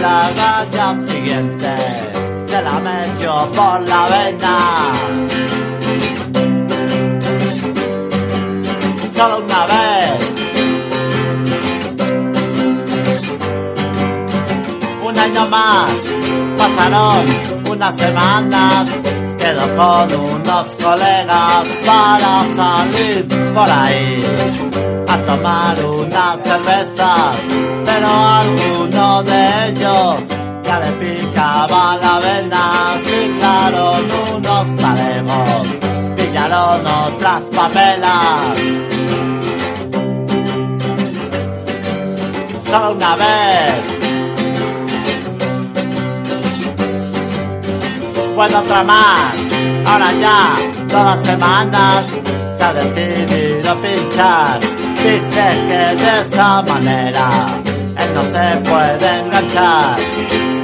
la raya siguiente se la metió por la vena. Solo una vez. Un año más. Pasaron unas semanas. Quedó con unos colegas para salir por ahí a tomar unas cervezas, pero alguno de ellos ya le picaba la vena, citaron unos paremos, pillaron otras papelas. Solo una vez. Bueno, otra más. Ahora ya, todas las semanas, se ha decidido pinchar. Dice que de esa manera él no se puede enganchar.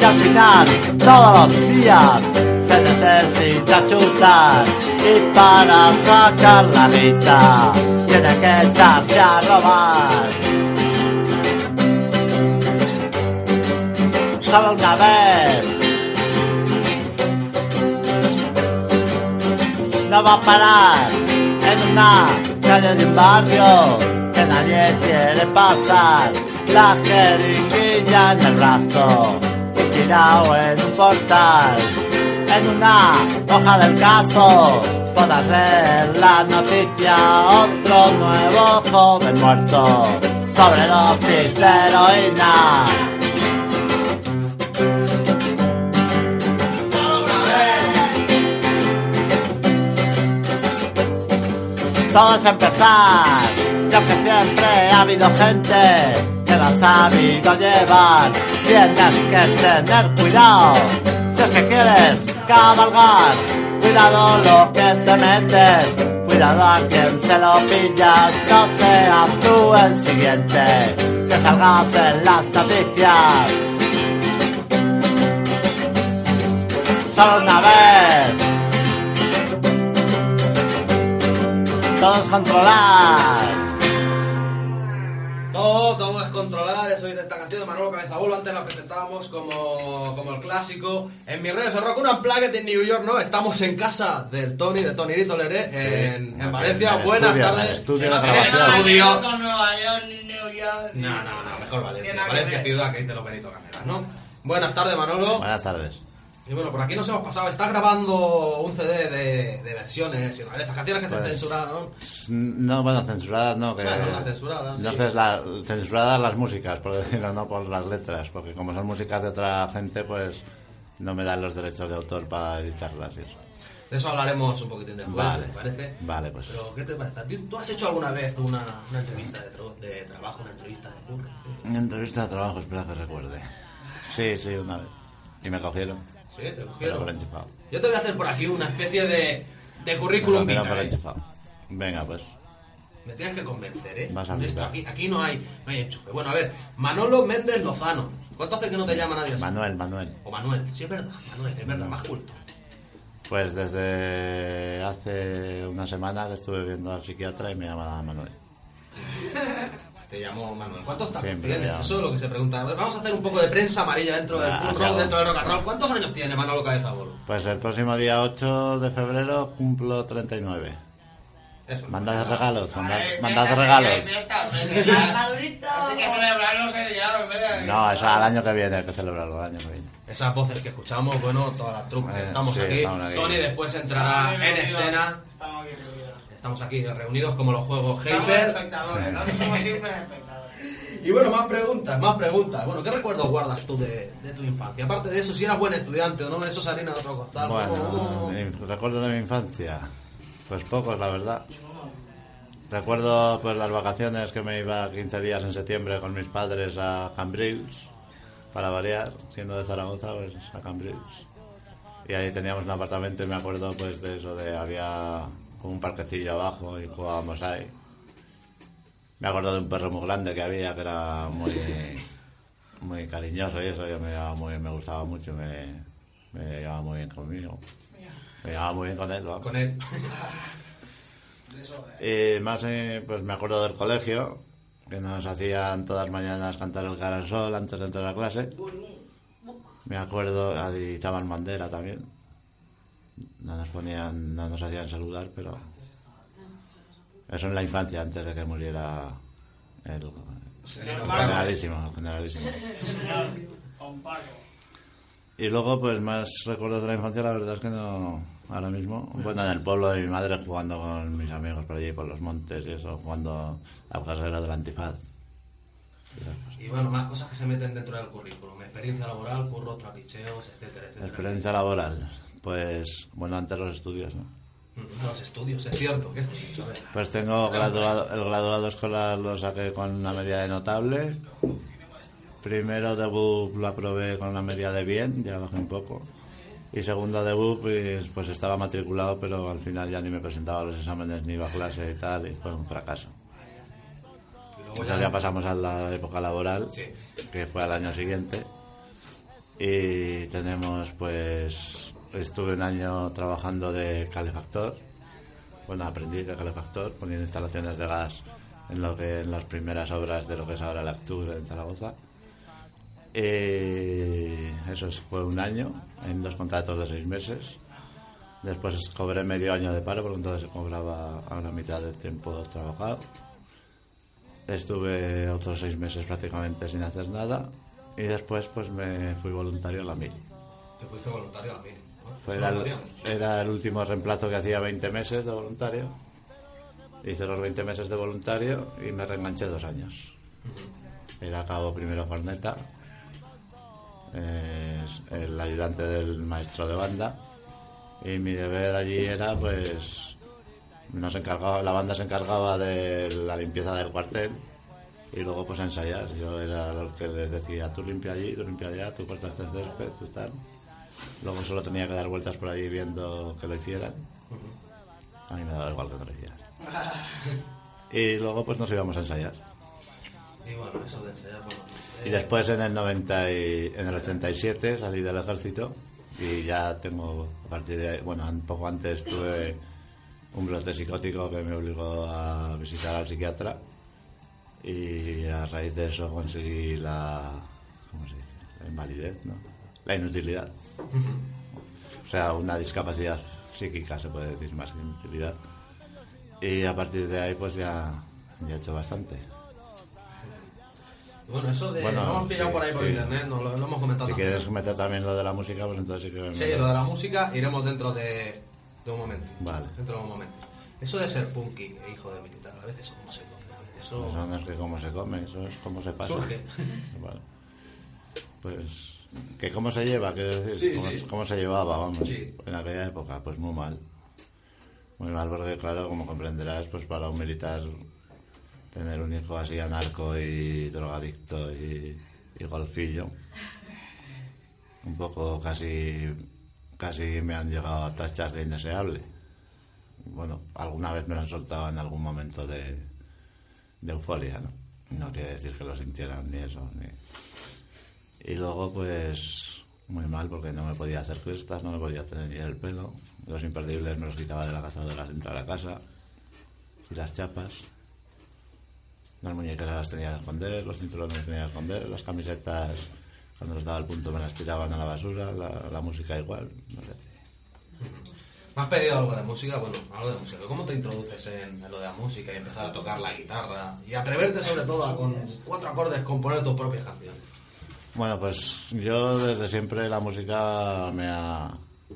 Y al final, todos los días, se necesita chutar. Y para sacar la lista, tiene que echarse a robar. Solo una vez. no va a parar en una calle de un barrio que nadie quiere pasar. La jeringuilla en el brazo tirado en un portal. En una hoja del caso podrás leer la noticia. Otro nuevo joven muerto sobre dosis de heroína. todo es empezar. Y aunque siempre ha habido gente que la ha sabido llevar, tienes que tener cuidado. Si es que quieres cabalgar, cuidado lo que te metes, cuidado a quien se lo pillas, no seas tú el siguiente que salgas en las noticias. Solo una vez. Todos controlar. Todo, todo es controlar, eso dice esta canción de Manolo Cabezabolo, antes la presentábamos como, como el clásico. En mis redes de rock, una Unplugged en New York, ¿no? Estamos en casa del Tony, de Tony Rito Leré, en, en Valencia. En Buenas estudio, en tardes. el estudio En el estudio. Con Nueva York, ni New York. No, no, no, mejor Valencia. Valencia ciudad, que dice los Benito Cameras, ¿no? Buenas tardes, Manolo. Buenas tardes. Y bueno, por aquí nos hemos pasado. Estás grabando un CD de, de versiones y de esas canciones que te Pues- censuraron. No, bueno, censuradas no, que... Bueno, no censuradas, No sí. es que es la, censuradas las músicas, por decirlo, no por las letras, porque como son músicas de otra gente, pues no me dan los derechos de autor para editarlas y eso. De eso hablaremos un poquitín después, Vale. ¿te parece? Vale, pues. Pero, ¿qué te parece? ¿Tú- ¿Tú has hecho alguna vez una, una entrevista de trabajo, una entrevista de curro? Una entrevista de trabajo, espera que recuerde. Sí, sí, una vez. Y me cogieron, Sí, te pero cogieron. por enchufado. Yo te voy a hacer por aquí una especie de, de Me currículum vitae. por enchufado. Venga, pues. Me tienes que convencer, ¿eh? Vas a Esto, flipar. aquí, aquí no hay, no hay enchufe. Bueno, a ver, Manolo Méndez Lozano. ¿Cuánto hace que no te llama nadie así? Manuel, Manuel. O Manuel. Sí, es verdad, Manuel, es verdad, más culto. Pues desde hace una semana que estuve viendo al psiquiatra y me llama Manuel. Te llamo Manuel. ¿Cuántos tacos Siempre tienes? Eso es lo que se pregunta. Vamos a hacer un poco de prensa amarilla dentro del Ah, rock, dentro del rock and roll. ¿Cuántos años tiene Manolo Cabezabolo? Pues el próximo día 8 de febrero cumplo 39. Eso. Mandad regalos, mandad, mandad regalos. No, eso al año que viene, hay que celebrarlo el año que viene. Esas voces que escuchamos, bueno, todas las trucas que estamos, sí, aquí. estamos aquí. Tony después entrará en escena. Estamos aquí. Estamos aquí reunidos como los juegos Estamos Hyper. espectadores, no somos simples espectadores. Y bueno, más preguntas, más preguntas. Bueno, ¿qué recuerdos guardas tú de, de tu infancia? Aparte de eso, si eras buen estudiante o no, eso es harina de otro costal. Bueno, ¿Cómo- mi- recuerdos de mi infancia, pues pocos, la verdad. Recuerdo pues las vacaciones que me iba 15 días en septiembre con mis padres a Cambrils, para variar, siendo de Zaragoza, pues a Cambrils. Y ahí teníamos un apartamento y me acuerdo pues de eso, de había como un parquecillo abajo y jugábamos ahí. Me acuerdo de un perro muy grande que había, que era muy... muy cariñoso y eso, yo me llevaba muy bien, me gustaba mucho, me, me llevaba muy bien conmigo. Me llevaba muy bien con él, vamos. Con él. Y más, eh, pues me acuerdo del colegio, que nos hacían todas las mañanas cantar el cara al sol antes de entrar a clase. Me acuerdo, ahí estaban bandera también. No nos ponían, no nos hacían saludar, pero eso en la infancia, antes de que muriera el, generalísimo, el generalísimo. Y luego, pues más recuerdos de la infancia, la verdad es que no, ahora mismo. Bueno, en el pueblo de mi madre, jugando con mis amigos por allí, por los montes y eso, jugando a la carrera del antifaz. Y bueno, más cosas que se meten dentro del currículum. Experiencia laboral, curros, trapicheos, etcétera, etcétera. Experiencia laboral, pues, bueno, antes los estudios, ¿no? Los estudios, es cierto. ¿Qué estudios? Ver. Pues tengo graduado, el graduado escolar lo saqué con una media de notable. Primero debut lo aprobé con una media de bien, ya bajé un poco. Y segundo debut, pues, pues estaba matriculado, pero al final ya ni me presentaba a los exámenes ni iba a clase y tal, y fue un fracaso. Entonces ya pasamos a la época laboral, Sí. que fue al año siguiente. Y tenemos, pues, estuve un año trabajando de calefactor. Bueno, aprendí de calefactor, poniendo instalaciones de gas en lo que en las primeras obras de lo que es ahora la Actur en Zaragoza. Y eso es- fue un año, en dos contratos de seis meses. Después cobré medio año de paro, porque entonces cobraba a la mitad del tiempo trabajado. Estuve otros seis meses prácticamente sin hacer nada y después pues me fui voluntario a la mil. Te fuiste voluntario a la mil. Eso era, el, último reemplazo que hacía 20 meses de voluntario. Hice los 20 meses de voluntario y me reenganché dos años. Era cabo primero corneta, es el ayudante del maestro de banda y mi deber allí era pues nos encargaba la banda se encargaba de la limpieza del cuartel y luego pues ensayar yo era el que les decía tú limpia allí tú limpia allá tú cortas este césped tú tal luego solo tenía que dar vueltas por allí viendo que lo hicieran a mí me daba igual que no lo hicieran y luego pues nos íbamos a ensayar Y bueno, eso de ensayar, bueno. y eh, después en el 90 y, en el 87 salí del ejército y ya tengo a partir de ahí, bueno, un poco antes tuve un brote psicótico que me obligó a visitar al psiquiatra y a raíz de eso conseguí la ¿cómo se dice? la invalidez, ¿no? La inutilidad. O sea, una discapacidad psíquica se puede decir más que inutilidad. Y a partir de ahí pues ya, ya he hecho bastante. bueno, eso de. Bueno, lo hemos pillado sí, por ahí por sí. internet, no, lo, lo hemos comentado Si también. quieres meter también lo de la música, pues entonces sí que... Sí, lo de la música iremos dentro de, de un momento. Vale. Dentro de un momento. Eso de ser punky e hijo de militar, a veces, ¿cómo se come? Eso. Eso no es que cómo se come, eso es cómo se pasa. Surge. Vale. Pues, que cómo se lleva, quiero decir, Sí, cómo, sí. cómo se llevaba, vamos, Sí. en aquella época, pues muy mal. Muy mal, porque claro, como comprenderás, pues para un militar tener un hijo así anarco y drogadicto y, y golfillo, un poco casi, casi me han llegado a tachar de indeseable. Bueno, alguna vez me lo han soltado en algún momento de, de euforia, ¿no? No quiere decir que lo sintieran ni eso, ni... Y luego, pues, muy mal porque no me podía hacer crestas, no me podía tener el pelo. Los imperdibles me los quitaba de la cazadora al entrar a casa. Y las chapas. Las muñequeras las tenía que esconder, los cinturones los tenía que esconder, las camisetas, cuando les daba el punto me las tiraban a la basura, la, la música igual, no sé. ¿Me has pedido algo de música? Bueno, algo de música. ¿Cómo te introduces en, en lo de la música y empezar a tocar la guitarra? Y atreverte sobre todo a con cuatro acordes componer tus propias canciones. Bueno, pues yo desde siempre la música me ha,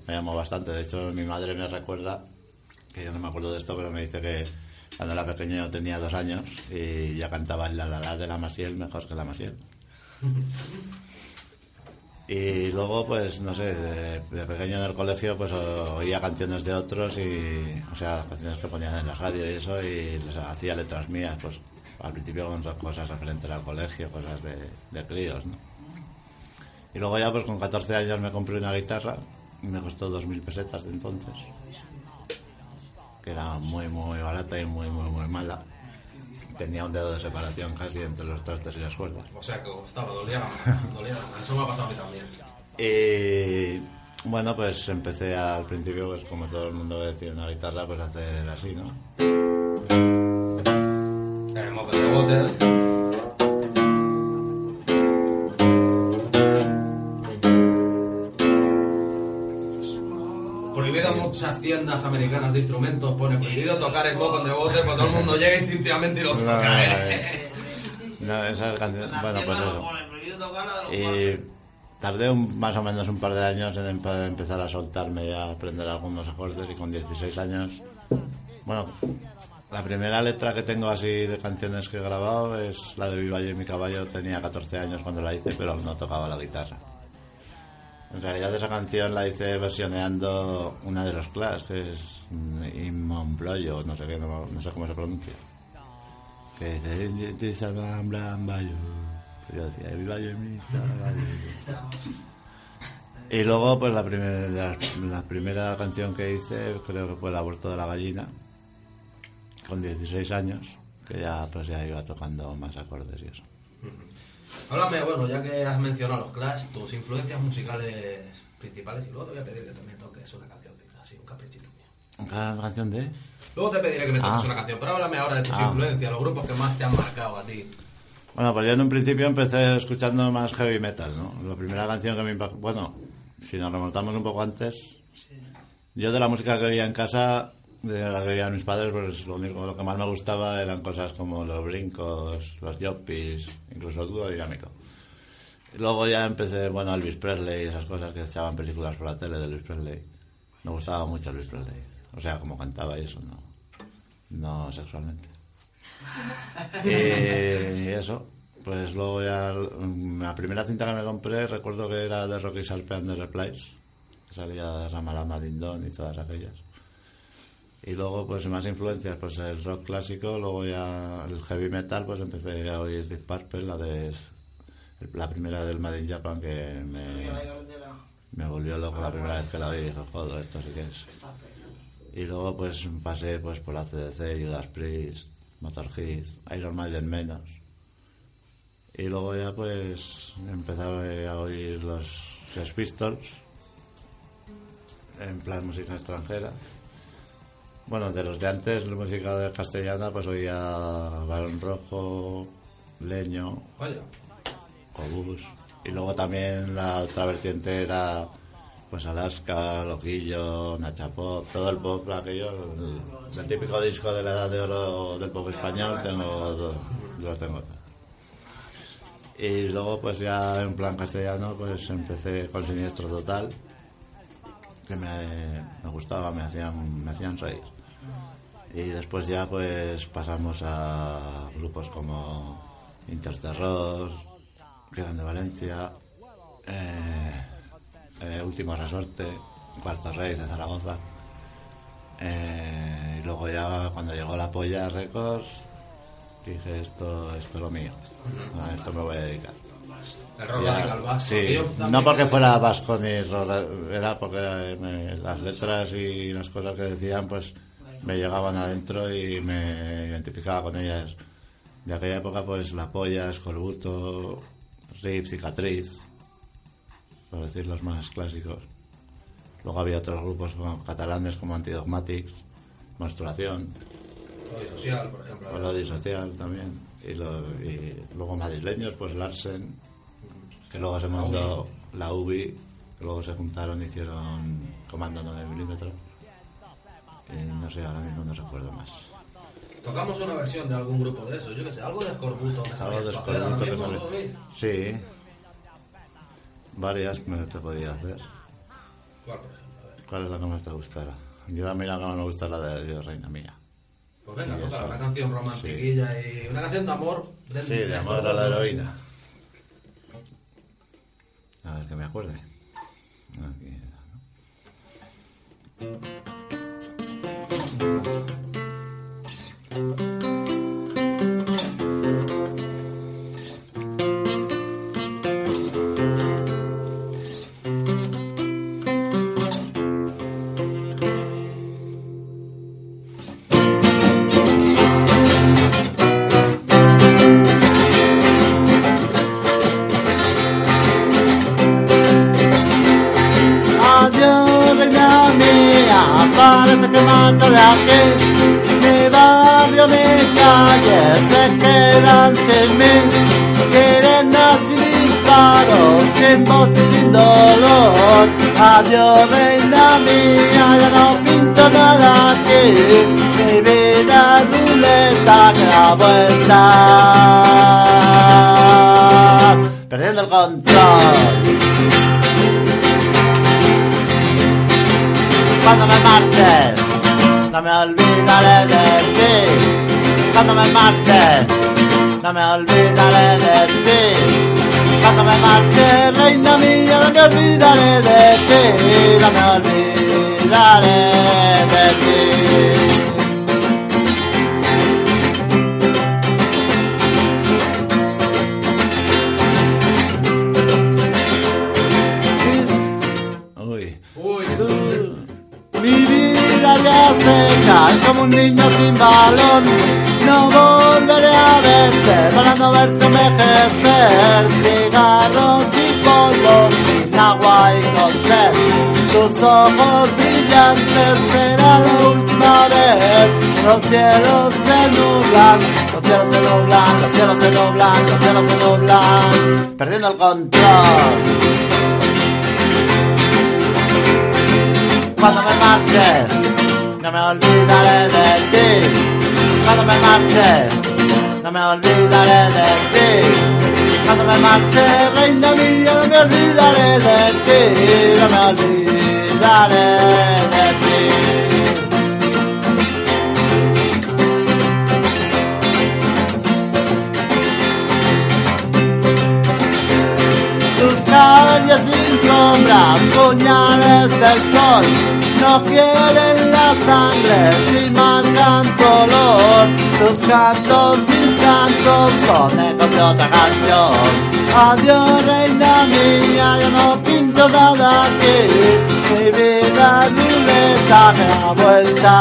me bastante. De hecho, mi madre me recuerda, que yo no me acuerdo de esto, pero me dice que cuando era pequeño yo tenía dos años y ya cantaba el la la la de la Masiel mejor que la Masiel. Y luego, pues, no sé, de, pequeño en el colegio, pues oía canciones de otros y, o sea, las canciones que ponían en la radio y eso, y les hacía letras mías, pues, al principio con cosas referentes al colegio, cosas de, de críos, ¿no? Y luego ya, pues, con 14 años me compré una guitarra, y me costó 2.000 pesetas de entonces, que era muy, muy barata y muy, muy, muy mala. tenía un dedo de separación casi entre los trastes y las cuerdas. O sea que estaba, dolía, dolía. Eso me ha pasado a mí también. Y bueno, pues empecé al principio, pues como todo el mundo tiene una guitarra, pues a hacer así, ¿no? Tenemos muchas tiendas americanas de instrumentos, pone prohibido tocar el bocón de bote, pues todo el mundo llega instintivamente y lo toca. no, esas canciones, bueno, pues eso. Y tardé un- más o menos un par de años en empe- empezar a soltarme y a aprender algunos acordes y con 16 años, bueno, la primera letra que tengo así de canciones que he grabado es la de Viva yo y mi caballo, tenía 14 años cuando la hice, pero no tocaba la guitarra. En realidad esa canción la hice versioneando una de los Clash, que es Imonbloyo, no sé qué, no, sé cómo se pronuncia. Que dice. Yo decía, y mi caballo". Y luego, pues la primera, la, la primera canción que hice, creo que fue El aborto de la gallina, con 16 años, que ya pues ya iba tocando más acordes y eso. Háblame, bueno, ya que has mencionado los Clash, tus influencias musicales principales y luego te voy a pedir que también toques una canción, así, un caprichito mío. ¿Cada canción de? Luego te pediré que me toques Ah. una canción, pero háblame ahora de tus Ah. influencias, los grupos que más te han marcado a ti. Bueno, pues yo en un principio empecé escuchando más heavy metal, ¿no? La primera canción que me impactó... Bueno, si nos remontamos un poco antes, yo de la música que oía en casa, de la que oían mis padres, pues lo único lo que más me gustaba eran cosas como los brincos, los yoppies, incluso el dúo dinámico. Luego ya empecé, bueno, Elvis Presley, esas cosas que echaban películas por la tele de Elvis Presley. Me gustaba mucho Elvis Presley. O sea, como cantaba y eso, no, no sexualmente. Y eso, pues luego ya mm, la primera cinta que me compré recuerdo que era de Rocky Salpe and the Replies, salía de Ramalama Lindon y todas aquellas. Y luego pues más influencias, pues el rock clásico, luego ya el heavy metal, pues empecé a oír Deep Purple, la de la primera del Made in Japan que me, me volvió loco la primera vez que la oí, dije, joder, esto sí que es. Y luego pues pasé pues por la CDC, Judas Priest, Motorhead, Iron Maiden menos. Y luego ya pues empecé a oír los Sex Pistols en plan música extranjera. Bueno, de los de antes, la música de castellana, pues oía Barón Rojo, Leño, Vaya, Obús. Y luego también la otra vertiente era pues Alaska, Loquillo, Nacha Pop, todo el pop aquello, el, el típico disco de la edad de oro del pop español, tengo, lo tengo todo. Y luego pues ya en plan castellano pues empecé con Siniestro Total, que me, me gustaba, me hacían, me hacían reír. Y después ya pues pasamos a grupos como Interterror, Quedan de Valencia, eh, eh, Último Resorte, Cuarto Rey de Zaragoza. Eh, y luego ya cuando llegó la Polla Records, dije esto, esto es lo mío, a esto me voy a dedicar. El rock Ya, radical vasco. sí, Yo también no porque fuera sí. vasco ni ro- era porque eh, me- las letras y las cosas que decían pues me llegaban adentro y me identificaba con ellas. De aquella época pues La Polla, Escorbuto, Rip, Cicatriz, por decir los más clásicos. Luego había otros grupos catalanes como Antidogmatics, Menstruación, Soy social, por ejemplo. Melody Social también. Y, lo- y luego madrileños, pues Larsen, que luego se montó la UBI, que luego se juntaron y hicieron Comando 9 milímetros. Y no sé, ahora mismo no recuerdo más. Tocamos una versión de algún grupo de eso, yo qué sé, algo de Escorbuto. ¿me Algo de Escorbuto que sale. Sí, varias me te podía hacer. ¿Cuál, por ejemplo? A ver. ¿Cuál es la que más te gustará? Yo mí la que más me gusta es la de Dios Reina Mía. Pues venga, Y toca eso. una canción romantiquilla y una canción de amor. dentro Sí, de amor a la heroína. A ver que me acuerde. Ah, Aquí era, ¿no? Se quedan sin mí. Sirenas y disparos, sin voz y sin dolor. Adiós, reina mía, ya no pinto nada aquí. Mi vida es ruleta que da vueltas. Perdiendo el control. cuando me marches, no me olvidaré de ti. Cuando me marches, no me olvidaré de ti. Cuando me marche, reina mía, no me olvidaré de ti. No me olvidaré de ti. Mi vida ya seca, es como un niño sin balón. No volveré a verte, para no verte envejecer. Cigarros y polvos, sin agua y con sed. Tus ojos brillantes será la última vez. Los cielos se nublan, los cielos se nublan, los cielos se nublan, los cielos se nublan. Perdiendo el control. cuando me marches, no me olvidaré de ti. Cuando me marches, no me olvidaré de ti. Cuando me marche, reina mía, no me olvidaré de ti. No me olvidaré de ti. tus calles sin sombra, puñales del sol, no quieren la sangre si marcan tu olor. Tus cantos, mis cantos son ecos de otra canción. Adiós reina mía, yo no pinto nada aquí, mi vida ruleta me da vuelta.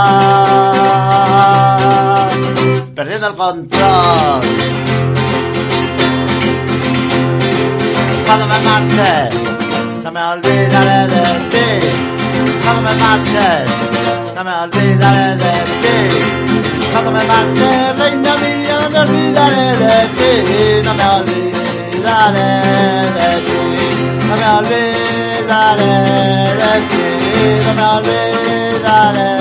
Perdiendo el control. cuando me marche, no me olvidaré de ti. Cuando me marche, no me olvidaré de ti. Cuando me marche, reina mía, no me olvidaré de ti. No me olvidaré de ti. No me olvidaré de ti. No me olvidaré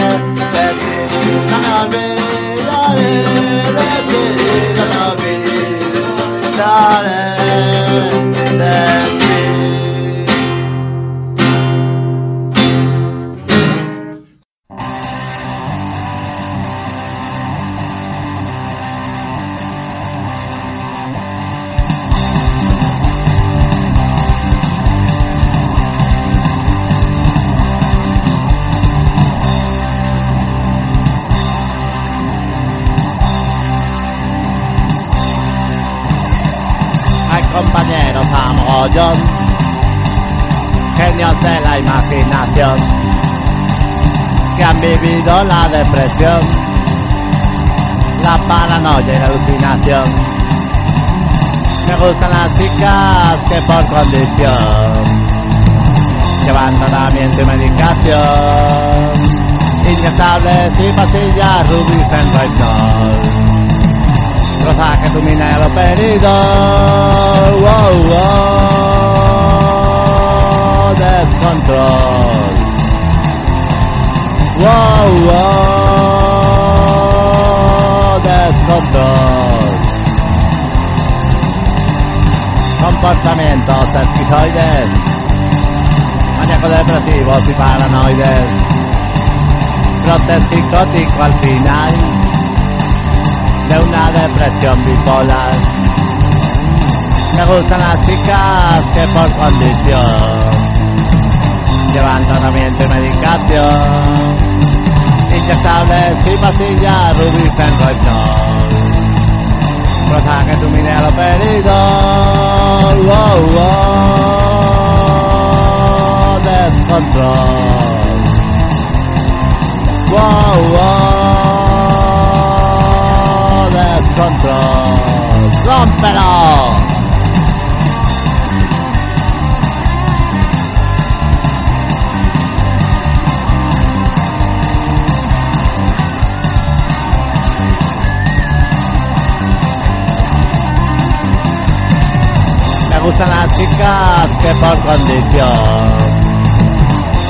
de ti. No me olvidaré de ti. No me olvidaré de ti. Genios de la imaginación, que han vivido la depresión, la paranoia y la alucinación. Me gustan las chicas que por condición llevan tratamiento y medicación, inyectables y pastillas rubis en Rosa que tu mina lo pedido. Wow, wow, descontrol. Wow, wow, descontrol. Comportamientos esquizoides, maníaco depresivos y paranoides. Brote psicótico al final de una depresión bipolar. Me gustan las chicas que por condición llevan tratamiento y medicación, inyectables y pastillas rubifenroinol. Cosa que tu mine lo pedido. Wow, wow, descontrol. Wow, wow, encontro. ¡Rómpelo! gustan las chicas que por condición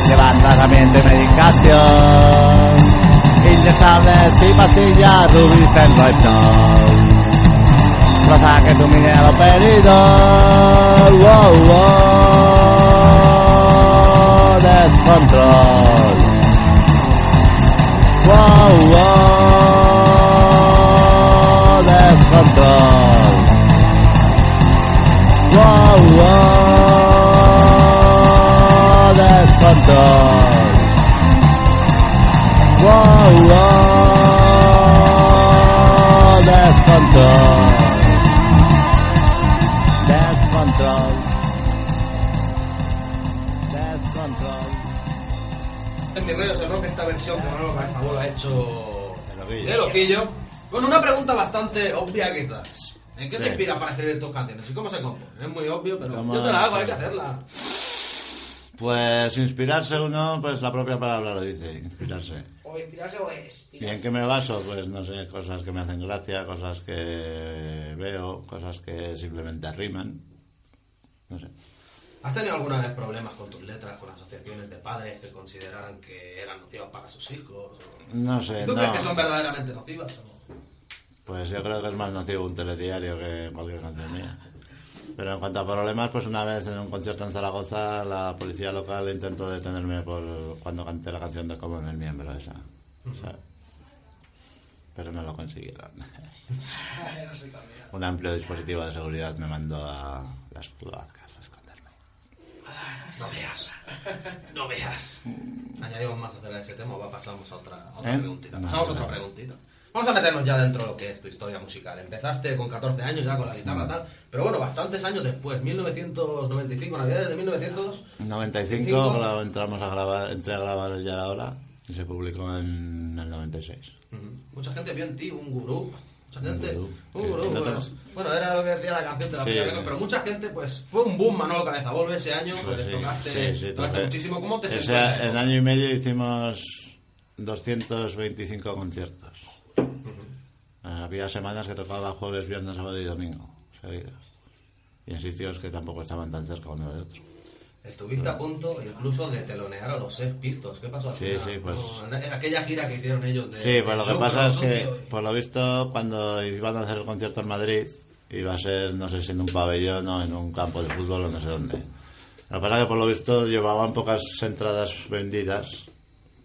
llevan tratamiento y medicación. Ella sabe si pastilla Rubicen no. Rosa que tu minero perdido wow, wow, Descontrol wow, wow, Descontrol wow, wow, Descontrol Wow, wow. Descontrol. Descontrol. Descontrol. En mis redes de rock esta versión que Manolo Cabezabolo ha hecho De Loquillo. Bueno, una pregunta bastante obvia quizás. ¿En qué Sí. te inspira para escribir tus canciones? ¿Y cómo se compone? Es muy obvio, pero ¿Cómo yo te la hago, se- hay que hacerla. Pues inspirarse uno, pues la propia palabra lo dice, inspirarse. O inspirarse o ¿Y expirarse. en qué me baso? Pues no sé, cosas que me hacen gracia, cosas que veo, cosas que simplemente riman. No sé. ¿Has tenido alguna vez problemas con tus letras, con asociaciones de padres que consideraran que eran nocivas para sus hijos? o- No sé, ¿Tú no. crees que son verdaderamente nocivas? o- Pues yo creo que es más nocivo un telediario que cualquier canción mía. Pero en cuanto a problemas, pues una vez en un concierto en Zaragoza, la policía local intentó detenerme por cuando canté la canción de Como en el miembro esa. O sea, pero no lo consiguieron. Un amplio dispositivo de seguridad me mandó a las cloacas a esconderme. No veas, no veas. Añadimos más acerca de ese tema, va, pasamos a otra, a otra ¿Eh? preguntita. No, Pasamos a no. otra preguntita. Vamos a meternos ya dentro de lo que es tu historia musical. Empezaste con 14 años ya con la guitarra tal, pero bueno, bastantes años después, 1995, Navidades de 1900. 95 Cinco. gra- entramos a grabar, entré a grabar el Ya la hora y se publicó en el 96. Ujú. Mucha gente vio en ti un gurú. Mucha gente, gurú. un gurú, no pues, te- bueno, era lo que decía la canción de la Sí. primera pero mucha gente, pues, fue un boom Manolo Cabeza Volve ese año, pues, Pues sí, tocaste, sí, muchísimo. ¿Cómo te sientes? esa En año y medio hicimos 225 conciertos. Había semanas que tocaba jueves, viernes, sábado y domingo. Y en sitios que tampoco estaban tan cerca uno de otro. Estuviste a punto incluso de telonear a los Sex Pistos. ¿Qué pasó al Sí, final? sí, pues- No, en aquella gira que hicieron ellos de... Sí, pues lo que pasa es que, por lo visto, cuando iban a hacer el concierto en Madrid, iba a ser, no sé si en un pabellón o en un campo de fútbol o no sé dónde. Lo que pasa es que, por lo visto, llevaban pocas entradas vendidas,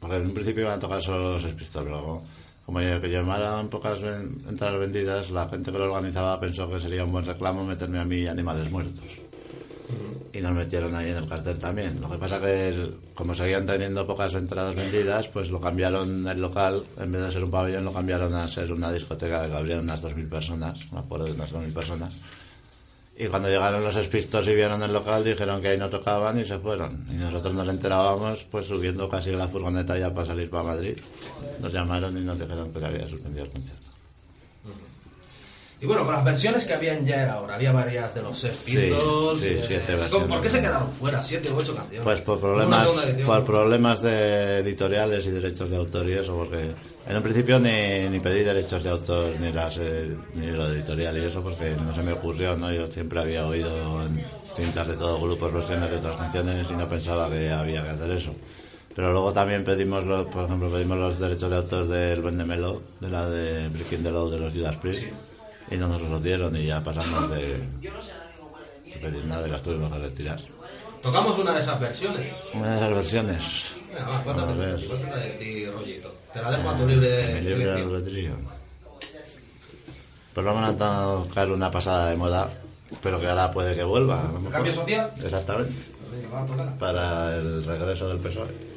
porque en un principio iban a tocar solo los Spistols, pero como, como llevaran pocas entradas vendidas, la gente que lo organizaba pensó que sería un buen reclamo meterme a mí animales muertos. Y nos metieron ahí en el cartel también. Lo que pasa que, como seguían teniendo pocas entradas vendidas, pues lo cambiaron el local, en vez de ser un pabellón, lo cambiaron a ser una discoteca que cabrían unas 2.000 personas, me acuerdo de unas 2.000 personas. Y cuando llegaron los espistos y vieron el local, dijeron que ahí no tocaban y se fueron. Y nosotros nos enterábamos, pues subiendo casi la furgoneta ya para salir para Madrid. Nos llamaron y nos dijeron que se había suspendido el concierto. Y bueno, con las versiones que habían ya era ahora, había varias de los Sex Sí, Pistols. sí, eh, siete ¿Por qué se quedaron fuera? ¿Siete u ocho canciones? Pues por problemas, por problemas de editoriales y derechos de autor y eso, porque en un principio ni, ni pedí derechos de autor ni las eh, ni lo editorial y eso, porque no se me ocurrió, ¿no? Yo siempre había oído en cintas de todos grupos versiones de otras canciones y no pensaba que había que hacer eso. Pero luego también pedimos, los, por ejemplo, pedimos los derechos de autor del Vendemelo, de la de Breaking the Law de los Judas Priest, y no nos los dieron y ya pasamos de, de pedir nada y las tuvimos que retirar. Tocamos una de esas versiones. Una de las versiones. Venga, va, a ver. cuéntame de ti, rollito. Te la dejo a tu libre libre albedrío. Pues vamos a tocar una pasada de moda, pero que ahora puede que vuelva. lo. ¿Cambio social? Exactamente. Para el regreso del PSOE.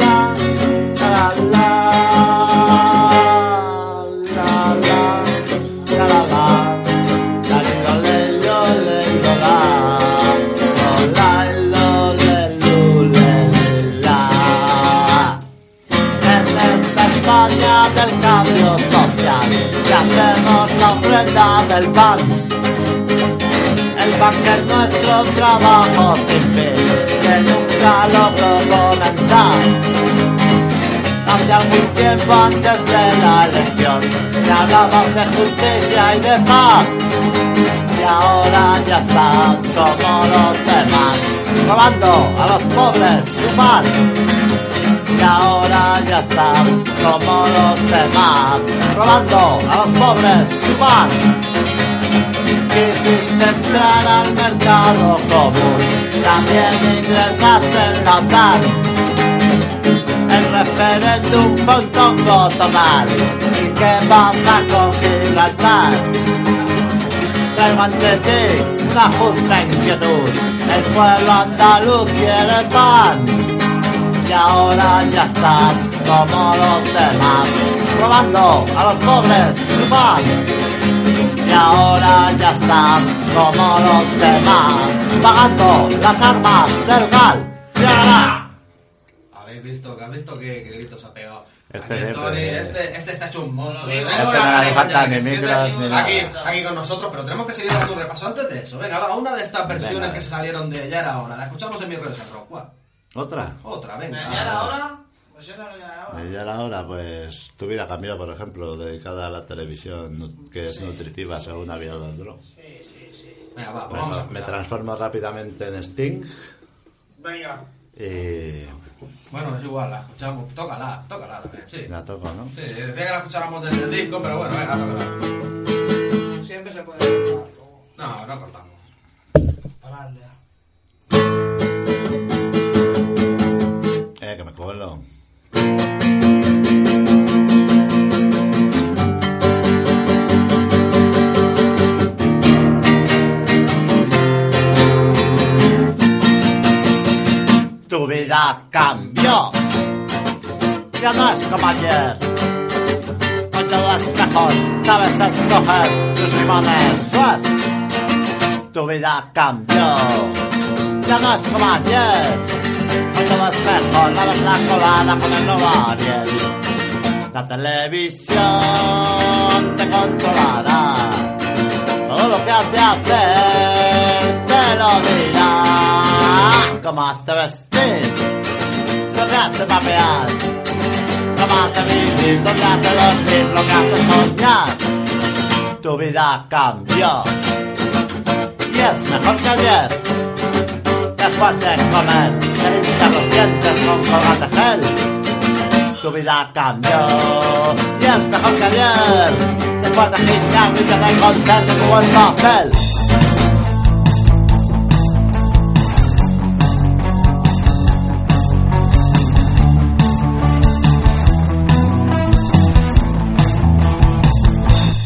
algún tiempo antes de la elección me hablabas de justicia y de paz. Y ahora ya estás como los demás, robando a los pobres su pan. Y ahora ya estás como los demás, robando a los pobres su pan. Quisiste entrar al mercado común, también ingresaste en la OTAN. Referéndum tongo total. ¿Y qué pasa con Gibraltar? Traigo ante ti una justa inquietud. El pueblo andaluz quiere pan. Y ahora ya estás como los demás, robando a los pobres su pan. Y ahora ya estás como los demás, pagando las armas del GAL. ¡Ya! ¿Habéis visto, ¿Habéis visto qué, qué gritos ha pegado? Este Aquí. Tony, este, este está hecho un monstruo. Este no le micros. Aquí, aquí con nosotros, pero tenemos que seguir dando un repaso antes de eso. Venga, va, una de estas versiones Venga. que se salieron de ya era hora. La escuchamos en mi rock. ¿Cuál? ¿Otra? Otra, ¿Ya venga. era hora? Pues ya era ya ahora. Ahora, pues, tu vida cambió, por ejemplo, dedicada a la televisión, que es nutritiva, según había otro. Sí, sí, sí. Venga, va, pues Bueno, vamos a me transformo rápidamente en Sting Venga. Y Bueno, es igual, la escuchamos. Tócala, tócala también, sí. la toco, ¿no? Sí, decía que la escucháramos desde el disco, pero bueno, venga, tócala. Siempre se puede cortar. No, no cortamos. Para adelante. Eh, que me colo. Cambió. Ya no es como ayer. Todo es mejor. Sabes escoger tus limones. Suez. Tu vida cambió. Ya no es como ayer. Todo es mejor. La la colada con el nuevo Ariel. La televisión te controlará. Todo lo que has de hacer te lo dirá. Cómo has de de papear. De vivir, de dormir, lo que has de soñar. Tu vida cambió y es mejor que ayer. Después de comer, te limpias los dientes con colgate gel. Tu vida cambió y es mejor que ayer. Después de con gel de tu buen papel.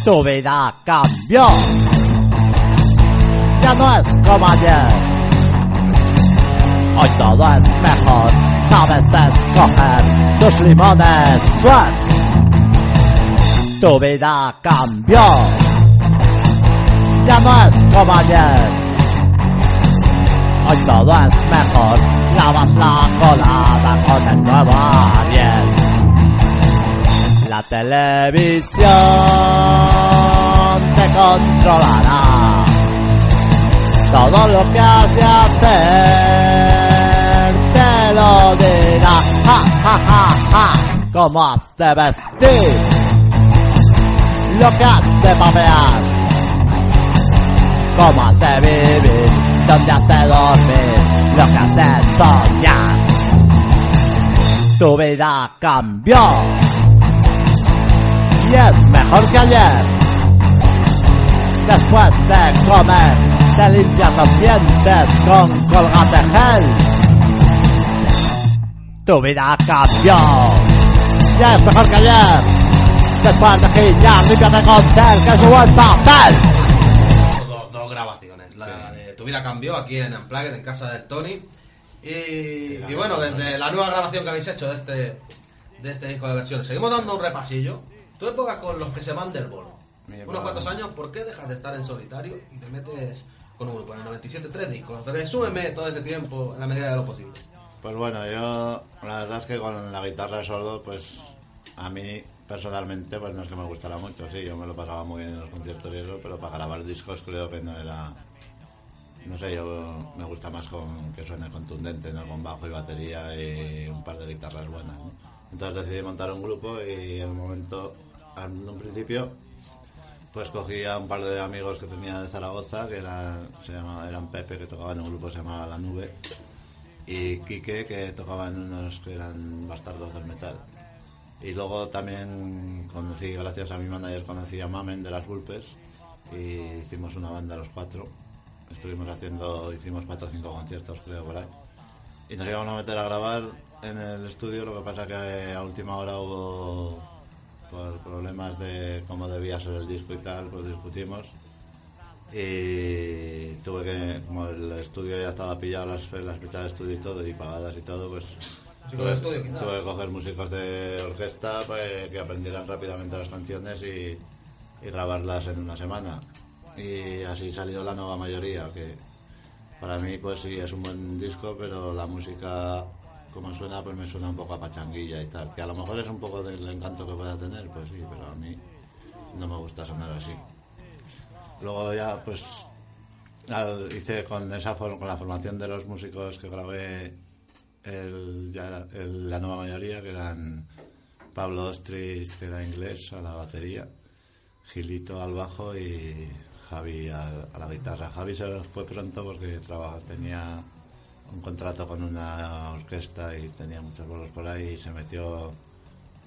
Tu vida cambió. Ya no es como ayer. Hoy todo es mejor. Sabes escoger tus limones Schweppes. Tu vida cambió. Ya no es como ayer. Hoy todo es mejor. Lavas la colada con el nuevo Ariel. La televisión te controlará. Todo lo que has hacer te lo dirá. Ja, ja, ja, ja. Cómo has de vestir. Lo que has de papear. Cómo has de vivir. Dónde has de dormir. Lo que has de soñar. Tu vida cambió y es mejor que ayer. Después de comer, te limpias los dientes con colgate gel. Tu vida cambió. Ya es mejor que ayer. Después de girar, límpiate con gel, que es un buen papel. Grabaciones. La de Tu vida cambió aquí en Unplugged, en casa del Tony. Y, y bueno, desde la nueva grabación que habéis hecho de este, de este disco de versiones, seguimos dando un repasillo. Tu época con los que se van del bolo. Unos cuantos años, ¿por qué dejas de estar en solitario y te metes con un grupo? En el 97, tres discos. Resúmeme todo ese tiempo en la medida de lo posible. Pues bueno, yo la verdad es que con la guitarra solo, pues a mí personalmente pues no es que me gustara mucho, sí, yo me lo pasaba muy bien en los conciertos y eso, pero para grabar discos creo que no era no sé, yo me gusta más con que suene contundente, ¿no? Con bajo y batería y un par de guitarras buenas, ¿no? Entonces decidí montar un grupo y en un momento, en un principio, pues cogí a un par de amigos que tenía de Zaragoza, que eran, se llamaba, eran Pepe, que tocaba en un grupo que se llamaba La Nube, y Quique, que tocaba en unos que eran bastardos del metal. Y luego también conocí, gracias a mi manager, conocí a Mamen de las Vulpes y hicimos una banda los cuatro. Estuvimos haciendo, hicimos cuatro o cinco conciertos, creo, por ahí. Y nos íbamos a meter a grabar en el estudio, lo que pasa que a última hora hubo por problemas de cómo debía ser el disco y tal, pues discutimos. Y tuve que, como el estudio ya estaba pillado, las, las fechas de estudio y todo, y pagadas y todo, pues estudio, tuve que coger músicos de orquesta pues, que aprendieran rápidamente las canciones y, y grabarlas en una semana. Y así salió la nueva mayoría, que para mí pues sí es un buen disco, pero la música como suena pues me suena un poco a pachanguilla y tal, que a lo mejor es un poco del encanto que pueda tener, pues sí, pero a mí no me gusta sonar así. Luego ya pues hice con esa con la formación de los músicos que grabé el, ya el- la nueva mayoría, que eran Pablo Ostrich, que era inglés, a la batería, Gilito al bajo y Javi a, a la guitarra. Javi se fue pronto porque traba- tenía un contrato con una orquesta y tenía muchos bolos por ahí y se metió...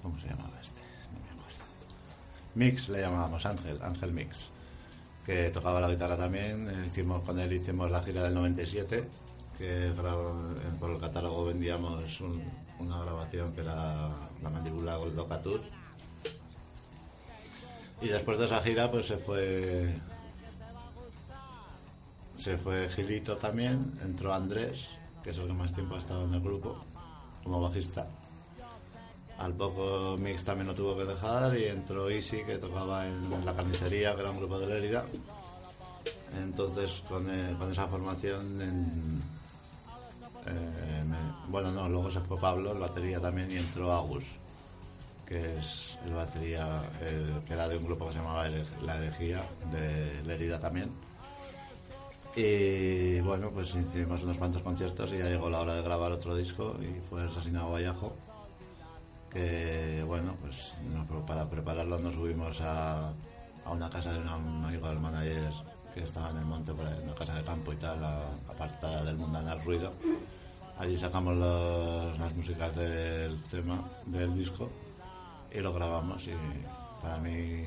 ¿Cómo se llamaba este? No me acuerdo. Mix le llamábamos Ángel, Ángel Mix, que tocaba la guitarra también. Hicimos, con él hicimos la gira del 97, que por el catálogo vendíamos un- una grabación que era La mandíbula Goldoca Tour. Y después de esa gira, pues se fue. Se fue Gilito también, entró Andrés, que es el que más tiempo ha estado en el grupo, como bajista. Al poco Mix también lo tuvo que dejar y entró Easy, que tocaba en la carnicería, que era un grupo de Lérida. Entonces, con, eh, con esa formación, en- eh, me- bueno, no, luego se fue Pablo, el batería también, y entró Agus, que es el batería, que era de un grupo que se llamaba La Herejía, de Lérida también. Y bueno, pues hicimos unos cuantos conciertos y ya llegó la hora de grabar otro disco y fue Asesinado Vallejo. Que bueno, pues no- para prepararlo nos subimos a, a una casa de un amigo del manager que estaba en el monte, por ahí, una casa de campo y tal, apartada del mundanal ruido. Allí sacamos los- las músicas del tema, del disco y lo grabamos y para mí,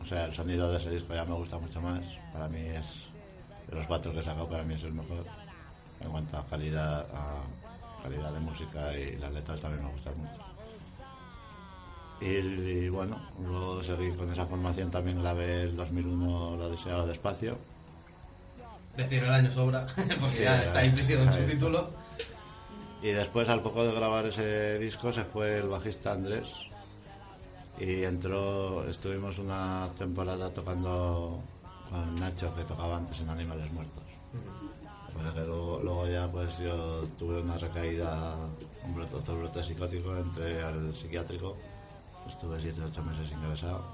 o sea, el sonido de ese disco ya me gusta mucho más. Para mí es, de los cuatro que he sacado, para mí es el mejor. En cuanto a calidad, a calidad de música y las letras también me gustan mucho. Y, y bueno, luego seguí con esa formación, también grabé el 2001 Lo deseado despacio. Decir el año sobra, porque Sí, ya está implícito en su título. Y después, al poco de grabar ese disco, se fue el bajista Andrés. Y entró, estuvimos una temporada tocando con Nacho, que tocaba antes en Animales Muertos. Luego, luego ya pues yo tuve una recaída, un brote, otro brote psicótico, entré al psiquiátrico, estuve 7-8 meses ingresado.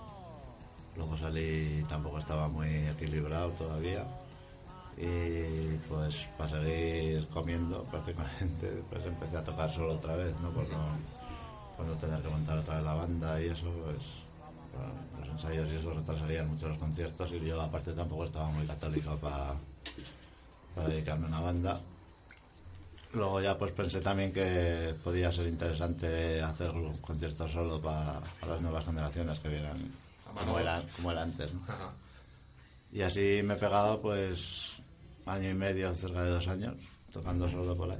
Luego salí, tampoco estaba muy equilibrado todavía. Y pues para seguir comiendo prácticamente, pues empecé a tocar solo otra vez, ¿no? Por no, por no tener que montar otra vez la banda y eso, pues los ensayos y eso retrasarían mucho los conciertos y yo aparte tampoco estaba muy católico para para dedicarme a una banda. Luego ya pues pensé también que podía ser interesante hacer un concierto solo para, para las nuevas generaciones que vieran A como era, como era antes. Y así me he pegado pues año y medio, cerca de dos años, tocando solo por ahí.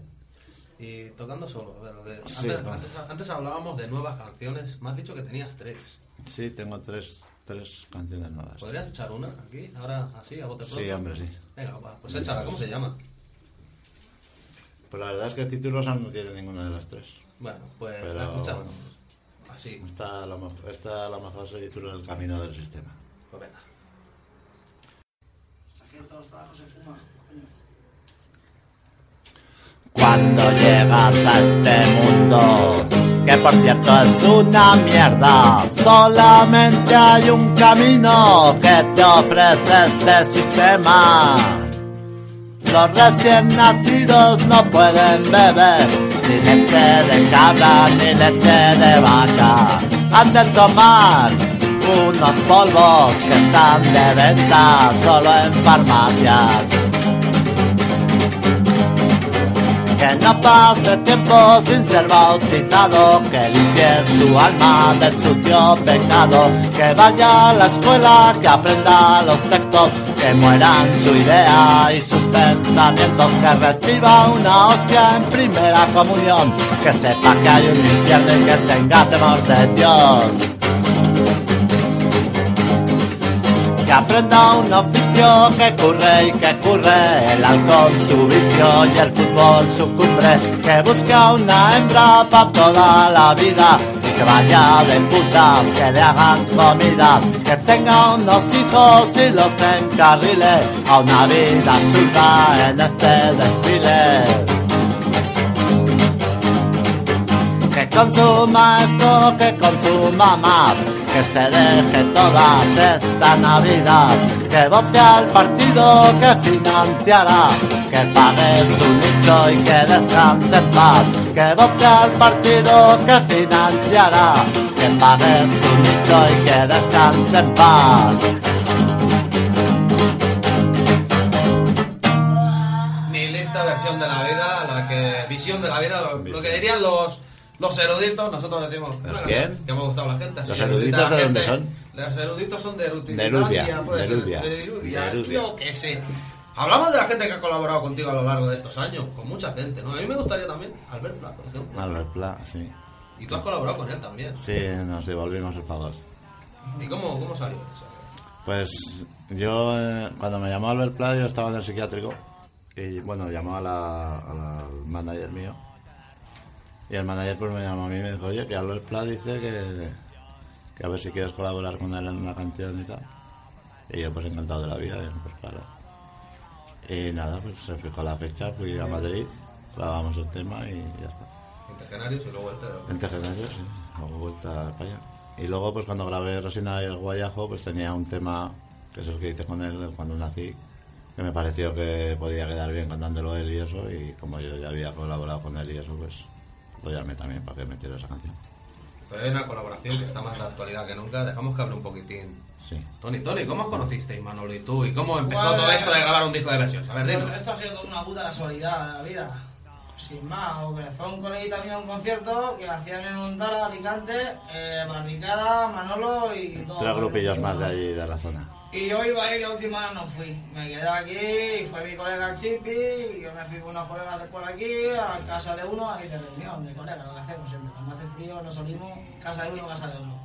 Y tocando solo. antes, Sí, bueno. antes, antes hablábamos de nuevas canciones. Me has dicho que tenías tres. Sí, tengo tres, tres canciones nuevas. ¿Podrías echar una aquí? Ahora, así, a bote pronto. Sí, hombre, sí. Venga, va, pues échala. ¿Cómo se llama? Pues la verdad es que títulos no tiene ninguna de las tres. Bueno, pues Pero, la escuchamos. Así, Esta a lo, mejor- esta a lo mejor se titula El camino del sistema. pues venga. Aquí todos los trabajos se fuma, coño. Cuando llegas a este mundo, que por cierto es una mierda, solamente hay un camino que te ofrece este sistema. los recién nacidos no pueden beber ni leche de cabra ni leche de vaca. Han de tomar unos polvos que están de venta solo en farmacias. Que no pase tiempo sin ser bautizado, que limpie su alma del sucio pecado, que vaya a la escuela, que aprenda los textos, que mueran su idea y sus pensamientos, que reciba una hostia en primera comunión, que sepa que hay un infierno y que tenga temor de Dios. Que aprenda un oficio que curre y que curre el alcohol su vicio y el fútbol su cumbre. Que busca una hembra para toda la vida y se vaya de putas que le hagan comida. Que tenga unos hijos y los encarrile a una vida absurda en este desfile. Que consuma esto, que consuma más, que se deje todas esta Navidad, que vote al partido que financiará, que pague su nicho y que descanse en paz, que vote al partido que financiará, que pague su nicho y que descanse en paz. Nihilista versión de la vida, la que visión de la vida, lo, lo que dirían los los eruditos, nosotros decimos ¿Los "Bueno, quién? que me ha gustado la gente. ¿Los eruditos de dónde son? Los eruditos son de Erudia, de Erudia, de Erudia, de yo qué sé. Hablamos de la gente que ha colaborado contigo a lo largo de estos años, con mucha gente, ¿no? A mí me gustaría también Albert Pla, por ejemplo. Albert Pla, sí. Y tú has colaborado con él también. Sí, nos devolvimos el favor. ¿Y cómo, cómo salió eso? Pues yo, eh, cuando me llamó Albert Pla, yo estaba en el psiquiátrico. Y bueno, llamó a la, a la- manager mío. Y el manager pues me llamó a mí y me dijo, oye, que Albert Pla dice que, que a ver si quieres colaborar con él en una canción y tal. Y yo pues encantado de la vida, y, pues claro. Y nada, pues se fijó la fecha, fui a Madrid, grabamos el tema y ya está. Integenarios y luego el te- 20 generaciones, sí. Luego vuelta para allá. Y luego, pues cuando grabé Rosina y el Guayajo, pues tenía un tema, que es el que hice con él cuando nací, que me pareció que podía quedar bien cantándolo él y eso, y como yo ya había colaborado con él y eso, pues llamé también para que metiera esa canción. Pero hay una colaboración que está más de actualidad que nunca. Dejamos que hable un poquitín. Sí. Tony, Tony, ¿cómo os conocisteis, Manolo y tú? ¿Y cómo empezó Bueno, todo esto de grabar un disco de versiones? A ver, Pues dinos. esto ha sido toda una puta casualidad de la vida. Sin más, o que fue un coleguita mío a un concierto que hacían en Ondara, Alicante, eh, Barricada, Manolo y todo. Tres grupillos más de allí, de la zona. Y yo iba a ir la última hora no fui. Me quedé aquí y fue mi colega Chipi y yo me fui con unos colegas por aquí a casa de uno, aquí de reunión de colegas, lo que hacemos siempre. Cuando hace frío nos salimos, casa de uno, casa de uno.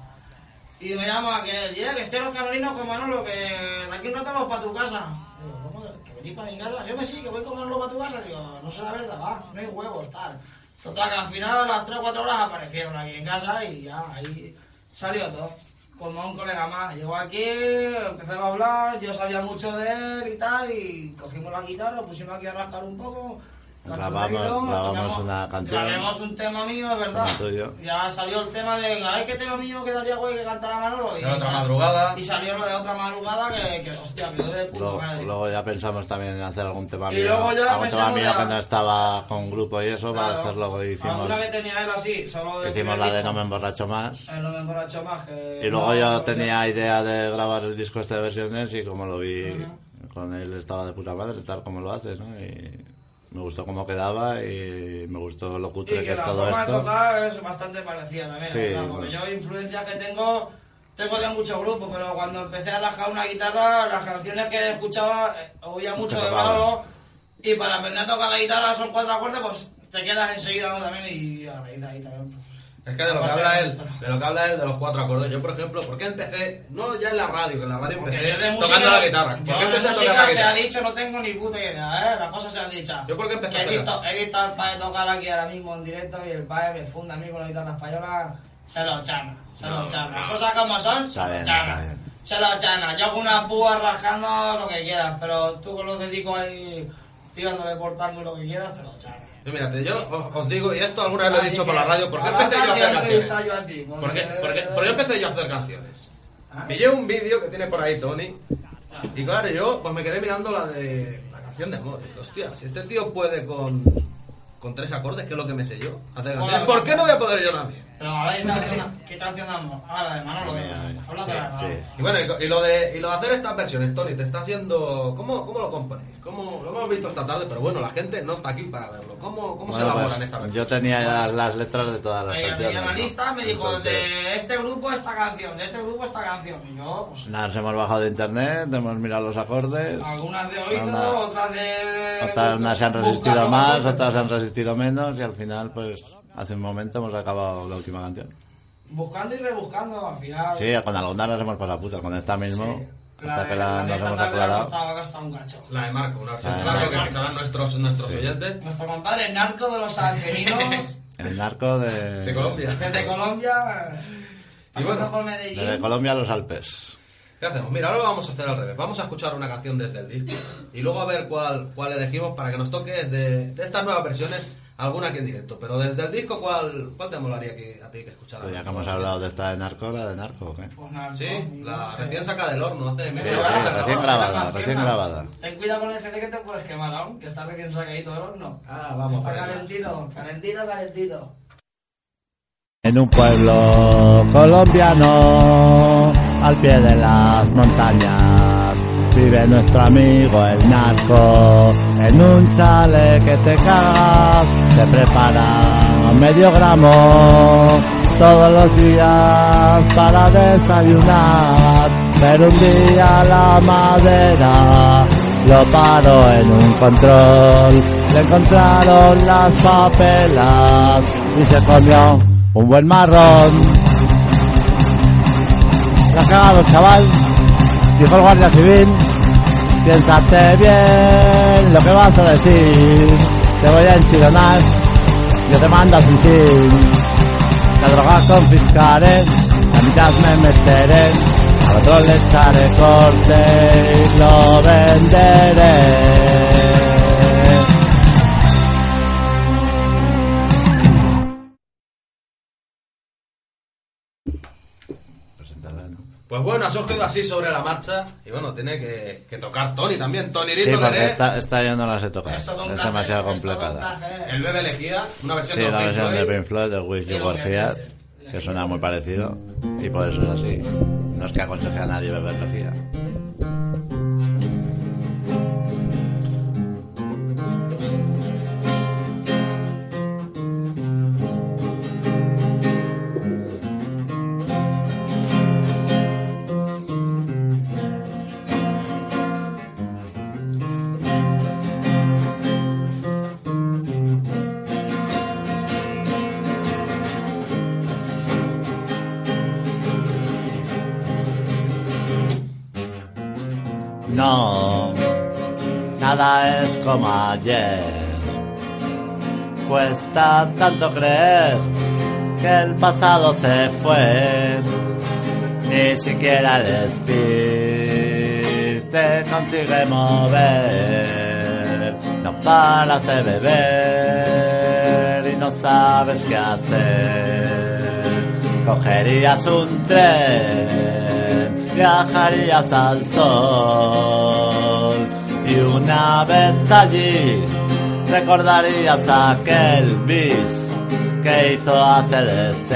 Y me llama aquel, yeah, que estoy en los camerinos con Manolo, que de aquí no estamos para tu casa. Digo, ¿cómo? ¿Que venís para mi casa? Yo me sí, que voy con Manolo para tu casa. Digo, no sé la verdad, va, no hay huevos, tal. Total, que al final a las 3 o 4 horas aparecieron aquí en casa y ya, ahí salió todo. Como un colega más, llegó aquí, empezamos a hablar, yo sabía mucho de él y tal, y cogimos la guitarra, pusimos aquí a rascar un poco. Grabamos- grabamos una canción. Grabamos un tema mío, es verdad. Ya salió el tema de, a ver qué tema mío quedaría güey que cantara Manolo. Y De otra sal- madrugada. Y salió lo de otra madrugada que, que hostia, quedó de puta Luego, madre. luego ya pensamos también en hacer algún tema Y mío, luego ya algún tema pensamos mío no estaba con grupo y eso, para Claro. hacerlo y hicimos, que tenía él así, solo de hicimos la de No me emborracho más. Eh, no me emborracho más que... Y luego no, yo tenía idea de grabar el disco este de versiones y como lo vi Ujú. con él estaba de puta madre, tal como lo hace, ¿no? Y me gustó cómo quedaba y me gustó lo cutre que que es la todo forma de esto. tocar es bastante parecida también. Sí, o sea, porque bueno. yo influencias que tengo, tengo de muchos grupos, pero cuando empecé a rascar una guitarra, las canciones que escuchaba, eh, oía mucho de. Manolo, y para aprender a tocar la guitarra son cuatro acordes, pues te quedas enseguida ¿no? también y a raíz de ahí Es que de lo que habla él, de lo que habla él de los cuatro acordes. Yo, por ejemplo, ¿por qué empecé? No ya en la radio, que en la radio Porque empecé música, tocando la guitarra. ¿Por qué empecé a tocar música la se ha guitarra? dicho, no tengo ni puta idea, ¿eh? Las cosas se han dicho. ¿Yo por qué empecé Que a he visto, he visto al padre tocar aquí ahora mismo en directo y el padre me funda a mí con la guitarra española, se lo chana, se lo chana. Las cosas como son, se lo bien. Se lo chana. Yo con una púa rascando lo que quieras, pero tú con los dedicos ahí tirándole por tango lo que quieras, se lo chana. Yo, mírate, yo os, os digo, y esto alguna vez lo he Así dicho por la radio, ¿por qué empecé yo a hacer canciones? ¿Por qué, por qué- por qué empecé yo a hacer canciones? Ah. Pillé un vídeo que tiene por ahí Tony, y claro, yo pues me quedé mirando la de la canción de amor. Y digo, hostia, si este tío puede con, con tres acordes, que es lo que me sé yo, hacer canciones, ¿por qué no voy a poder yo también? Pero a ver, ¿qué canción, ¿qué canción de amor? Ah, la de Manolo. Habla sí, de la sí. Y bueno, y lo de, y lo de hacer estas versiones, Tony, te está haciendo... ¿Cómo, cómo lo componéis? ¿Cómo, lo hemos visto esta tarde, pero bueno, la gente no está aquí para verlo. ¿Cómo, cómo se elaboran pues, estas versiones? yo tenía ya las letras de todas las canciones. tenía una ¿no? lista, me dijo Entonces, de este grupo esta canción, de este grupo esta canción. Y yo, pues, Las hemos bajado de internet, hemos mirado los acordes. algunas de oído, otras de. Otras se han resistido más, otras se han resistido menos y al final, pues, hace un momento hemos acabado la última canción. Buscando y rebuscando, al final. Sí, con algunas las hemos pasado puta, con esta mismo, Sí. hasta de- que la, de nos hemos aclarado. un gacho. La de Marco, una versión La de claro que escucharán nuestros, nuestros Sí. oyentes Nuestro compadre el narco de los argelinos, El narco de, de Colombia. desde Colombia, pasando bueno, por Medellín. de Colombia a los Alpes. ¿Qué hacemos? Mira, ahora lo vamos a hacer al revés. Vamos a escuchar una canción desde el disco y luego a ver cuál, cuál elegimos para que nos toque desde de estas nuevas versiones alguna aquí en directo. Pero desde el disco, ¿cuál, cuál te molaría que, a ti que escuchar? Pues ya que hemos hablado de esta de narco, la de narco, ¿o qué? Pues narco, Sí, la no sé. recién sacada del horno, hace Sí, media sí, recién grabada, recién grabada. Ten cuidado con el CD que te puedes quemar aún, que está recién sacadito del horno. Ah, vamos. Está calentito, calentito, calentito. En un pueblo colombiano, al pie de las montañas, vive nuestro amigo el narco. En un chale que te cagas, te prepara medio gramo todos los días para desayunar. Pero un día la madera lo paró en un control, le encontraron las papelas y se comió un buen marrón. La has cagado, chaval, dijo el guardia civil. Piénsate bien lo que vas a decir. Te voy a enchilonar, yo te mando sin sin. La droga confiscaré, la mitad me meteré, al otro le echaré corte y lo venderé. Pues bueno, ha surgido así sobre la marcha y bueno, tiene que, que tocar Tony también. Tony Sí, Rito porque Leré, esta, esta yo no la sé tocar, Es un demasiado un complicada. el bebé elegía, una versión Sí, de la Pink versión de Floyd. Pink Floyd del With Sí, You Were que Here, que suena muy parecido y por eso es así. No es que aconseje a nadie beber lejía. Como ayer. Cuesta tanto creer que el pasado se fue. Ni siquiera el speed te consigue mover. No paras de beber y no sabes qué hacer. Cogerías un tren, viajarías al sol una vez allí recordarías aquel bis que hizo ACDC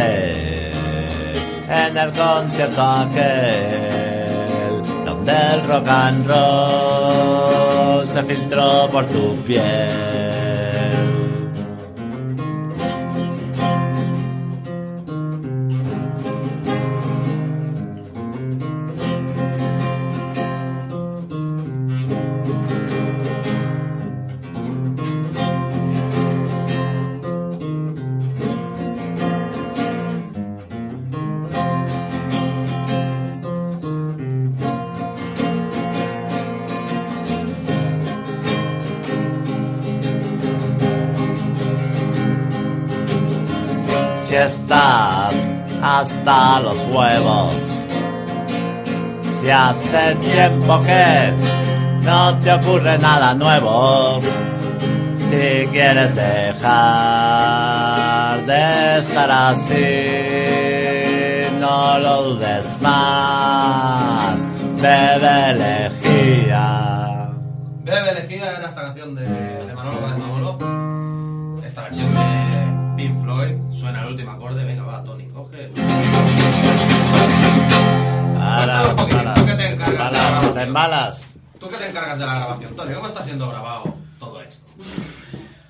en el concierto aquel donde el rock and roll se filtró por tu piel. Si estás hasta los huevos. Si hace tiempo que no te ocurre nada nuevo. Si quieres dejar de estar así, no lo dudes más. Bebe lejía, Bebe elegía era esta canción de, coge. Ahora, Cuéntame un poquito, ¿tú qué te encargas? Balas. ¿Tú qué te encargas de la grabación, Tony? ¿Cómo está siendo grabado todo esto?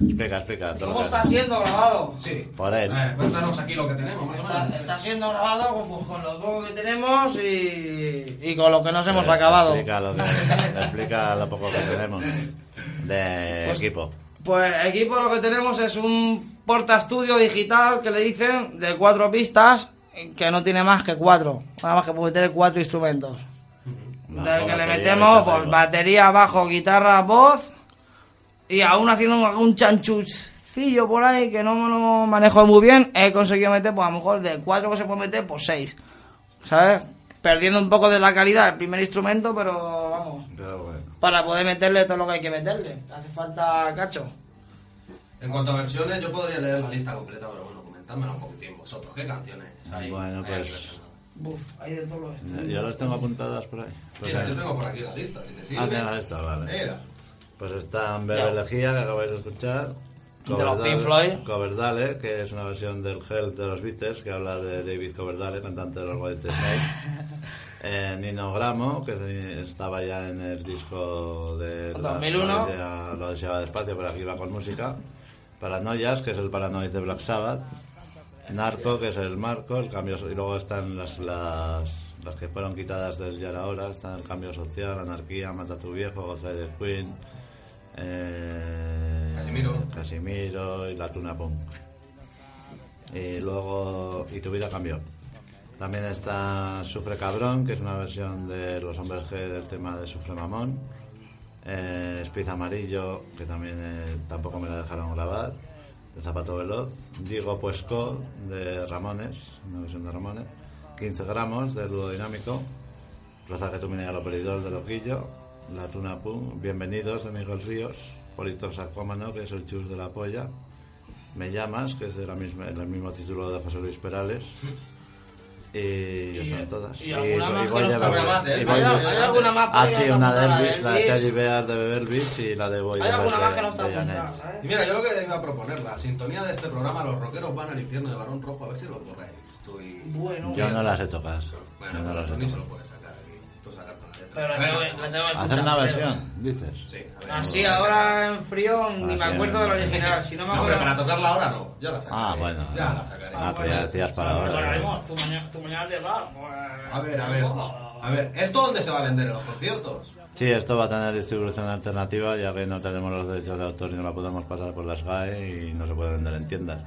Explica, explica. todo lo ¿Cómo que- está siendo grabado? Sí. Por él. A ver, cuéntanos aquí lo que tenemos, Está, siendo grabado con, pues, con los juegos que tenemos y, y con lo que nos hemos acabado. Explica lo, que- explica lo poco que tenemos de Pues- equipo. Pues equipo lo que tenemos es un porta estudio digital que le dicen de cuatro pistas que no tiene más que cuatro. Nada más que puede tener cuatro instrumentos. Bajo, Del que le metemos guitarra pues batería, bajo, guitarra, voz y aún haciendo un, un chanchucillo por ahí que no me lo manejo muy bien, he conseguido meter pues a lo mejor de cuatro que se puede meter pues seis. ¿Sabes? Perdiendo un poco de la calidad el primer instrumento, pero vamos, Pero bueno. para poder meterle todo lo que hay que meterle. Hace falta cacho. En cuanto a versiones, yo podría leer la lista completa, pero bueno, comentádmela un poquitín vosotros. ¿Qué canciones hay? Bueno, hay pues-? Buf, hay de todo esto. Yo las tengo apuntadas por ahí. Pues, Mira, yo tengo por aquí la lista, si te sirve. Ah, tienes la lista, vale. Mira. Pues están Bebe Elegía, que acabáis de escuchar. De los Coverdale- Pink Floyd. Coverdale, que es una versión del Help de los Beatles, que habla de David Coverdale, cantante de los White Snake. Eh, Nino Gramo, que estaba ya en el disco de... la- 2001. Lo deseaba, lo deseaba despacio, pero aquí va con música. Paranoias, que es el Paranoid de Black Sabbath. Narco, que es el Marco, el cambio y luego están las, las, las que fueron quitadas del ya ahora, están el cambio social, anarquía, mata a tu viejo, goza de Queen, eh, Casimiro. Casimiro y la Tuna Punk. Y luego, y tu vida cambió. También está Sufre Cabrón, que es una versión de Los Hombres G del tema de Sufre Mamón. Eh, Amarillo, que también eh, tampoco me la dejaron grabar, de Zapato Veloz. Digo Puesco, de Ramones, una versión de Ramones. 15 gramos, de Dúo Dinámico. Roza que me lo peridor de Loquillo. La Tuna Pum. Bienvenidos, de Miguel Ríos. Polito Sacómano, que es el chus de la polla. Me llamas, que es de la misma, el mismo título de José Luis Perales. Y, Y- son todas. y alguna más que Voy no de está Beber- más de él. ¿Hay, alguna más por Ah, sí, una de? Elvis, la. Teddy Bear de Beber Elvis y la de Boy Hay alguna más que no está apuntada, ¿sabes? Y mira, yo lo que iba a proponer, la sintonía de este programa, los rockeros van al infierno de Barón Rojo, a ver si lo borráis. Estoy... Bueno, Yo no las sé tocar. Bueno, no las sé Tony pero la tengo, la tengo que escuchar. Hacer una versión, dices. Sí, a ver. Así ahora en frío ni me acuerdo de la original. Si no me No, pero acuerdo. para tocarla ahora no. Ya la sacaré. Ah, bueno. Ya la sacaré. Ah, pero ya decías para ahora. haremos, tu mañana, tu mañana te va. pues, A ver, a ver. A ver, ¿esto dónde se va a vender? ¿En los conciertos? Sí, esto va a tener distribución alternativa ya que no tenemos los derechos de autor y no la podemos pasar por las GAE y no se puede vender en tiendas.